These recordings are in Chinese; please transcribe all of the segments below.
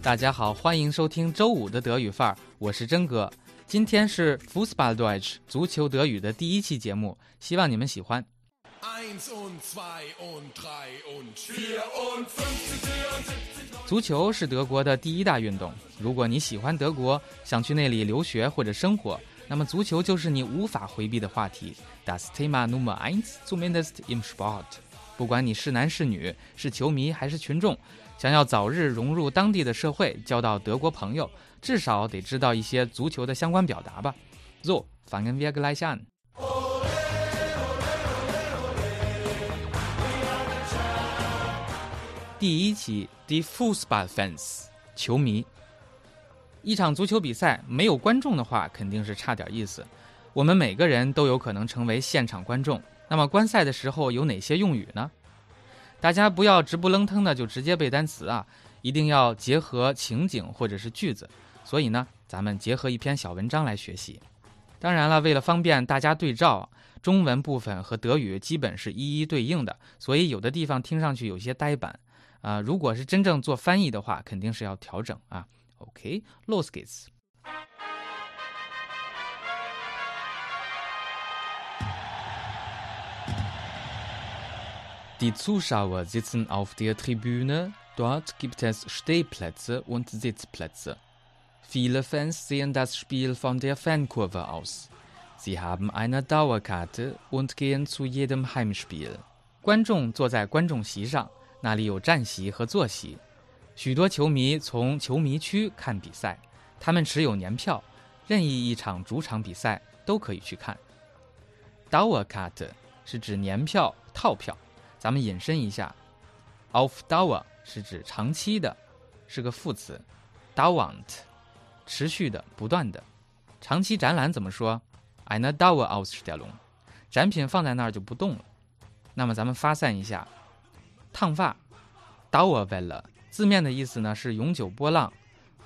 大家好，欢迎收听周五的德语范儿，我是真哥。今天是 Fußball Deutsch 足球德语的第一期节目，希望你们喜欢。足球是德国的第一大运动。如果你喜欢德国，想去那里留学或者生活，那么足球就是你无法回避的话题。Das Thema Nummer eins zumindest im Sport。不管你是男是女，是球迷还是群众，想要早日融入当地的社会，交到德国朋友，至少得知道一些足球的相关表达吧。So fangen wir gleich an。第一期，Die Fußballfans，球迷。一场足球比赛没有观众的话，肯定是差点意思。我们每个人都有可能成为现场观众。那么观赛的时候有哪些用语呢？大家不要直不愣腾的就直接背单词啊，一定要结合情景或者是句子。所以呢，咱们结合一篇小文章来学习。当然了，为了方便大家对照，中文部分和德语基本是一一对应的，所以有的地方听上去有些呆板。啊，如果是真正做翻译的话，肯定是要调整啊。OK，los geht's。Die Zuschauer sitzen auf der Tribüne, dort gibt es Stehplätze und Sitzplätze. Viele Fans sehen das Spiel von der Fankurve aus. Sie haben eine Dauerkarte und gehen zu jedem Heimspiel. 观众坐在观众席上，那里有站席和坐席。许多球迷从球迷区看比赛，他们持有年票，任意一场主场比赛都可以去看。Dauerkarte 是指年票、套票。 咱们引申一下，auf Dauer 是指长期的，是个副词，dauernd 持续的、不断的。长期展览怎么说？eine Dauerausstellung，展品放在那儿就不动了。那么咱们发散一下，烫发，Dauerwelle，字面的意思呢是永久波浪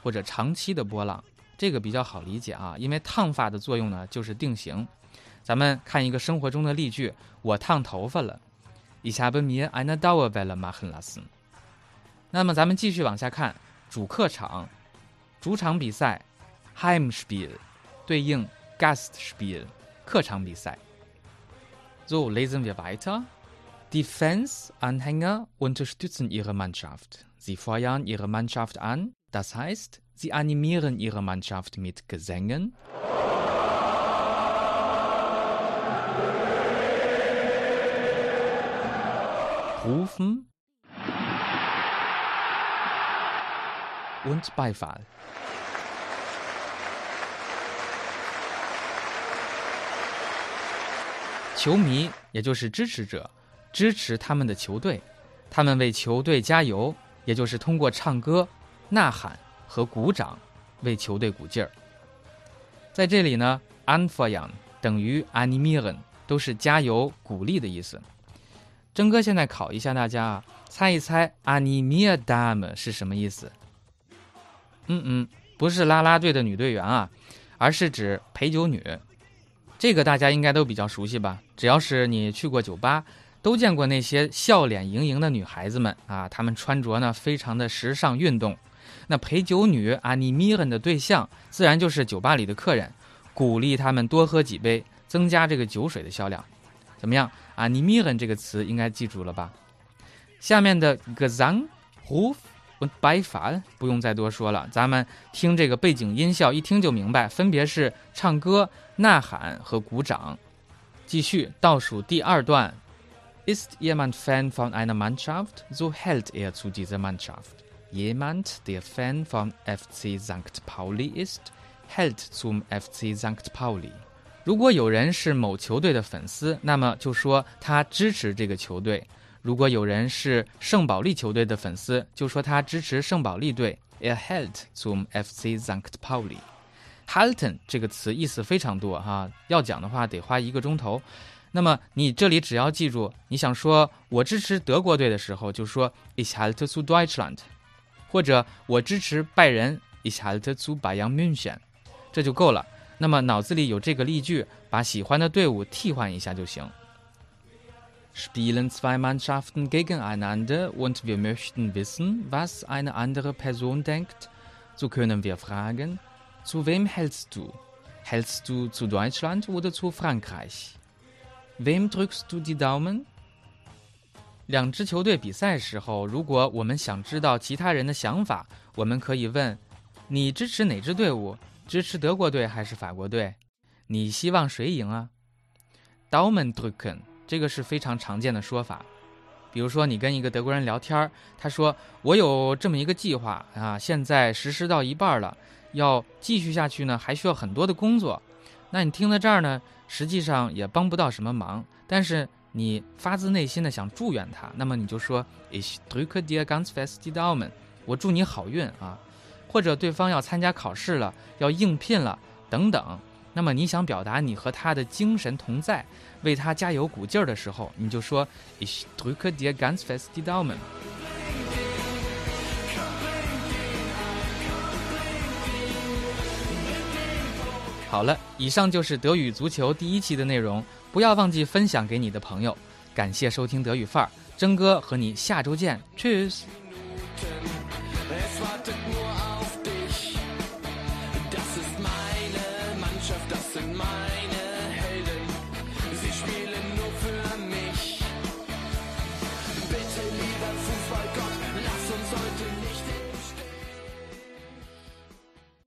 或者长期的波浪，这个比较好理解啊，因为烫发的作用呢就是定型。咱们看一个生活中的例句：我烫头发了。Ich habe mir eine Dauerwelle machen lassen。那么咱们继续往下看，主客场，主场比赛，Heimspiel，对应 Gastspiel，客场比赛。So lesen wir weiter. Die Fans, Anhänger unterstützen ihre Mannschaft. Sie feuern ihre Mannschaft an. Das heißt, sie animieren ihre Mannschaft mit Gesängen. Rufen und Beifall. 球迷也就是支持者，支持他们的球队，他们为球队加油，也就是通过唱歌、呐喊和鼓掌为球队鼓劲儿。在这里呢，anfeuern 等于 animieren，都是加油、鼓励的意思。征哥现在考一下大家啊，猜一猜 a n i m i a d a m 是什么意思？嗯嗯，不是啦啦队的女队员啊，而是指陪酒女。这个大家应该都比较熟悉吧？只要是你去过酒吧，都见过那些笑脸盈盈的女孩子们啊，她们穿着呢非常的时尚运动。那陪酒女 a n i m i a 的对象自然就是酒吧里的客人，鼓励他们多喝几杯，增加这个酒水的销量。怎么样？啊，你 m i r n 这个词应该记住了吧？下面的 Gesang、Ruf und Beifall 不用再多说了，咱们听这个背景音效，一听就明白，分别是唱歌、呐喊和鼓掌。继续倒数第二段：Ist jemand Fan von einer Mannschaft, so hält er zu dieser Mannschaft. Jemand, der Fan von FC St. Pauli ist, hält zum FC St. Pauli. 如果有人是某球队的粉丝，那么就说他支持这个球队；如果有人是圣保利球队的粉丝，就说他支持圣保利队。Er hält zum FC St. Pauli。halten 这个词意思非常多哈，要讲的话得花一个钟头。那么你这里只要记住，你想说我支持德国队的时候，就说 Ich halte zu Deutschland，或者我支持拜仁，Ich halte zu Bayern München，这就够了。那么脑子里有这个例句，把喜欢的队伍替换一下就行。Spielen zwei Mannschaften gegeneinander und wir möchten wissen, was eine andere Person denkt, so können wir fragen, zu wem hältst du? Hältst du zu Deutschland oder zu Frankreich? Wem drückst du die Daumen? 两支球队比赛时候，如果我们想知道其他人的想法，我们可以问：你支持哪支队伍？支持德国队还是法国队？你希望谁赢啊？Daumen drücken 这个是非常常见的说法。比如说，你跟一个德国人聊天他说：“我有这么一个计划啊，现在实施到一半了，要继续下去呢，还需要很多的工作。”那你听到这儿呢，实际上也帮不到什么忙，但是你发自内心的想祝愿他，那么你就说：“Ich drücke dir ganz fest die Daumen。”我祝你好运啊。或者对方要参加考试了，要应聘了，等等。那么你想表达你和他的精神同在，为他加油鼓劲儿的时候，你就说 Ich drücke dir ganz fest die Daumen。好了，以上就是德语足球第一期的内容，不要忘记分享给你的朋友。感谢收听德语范儿，真哥和你下周见，Cheers。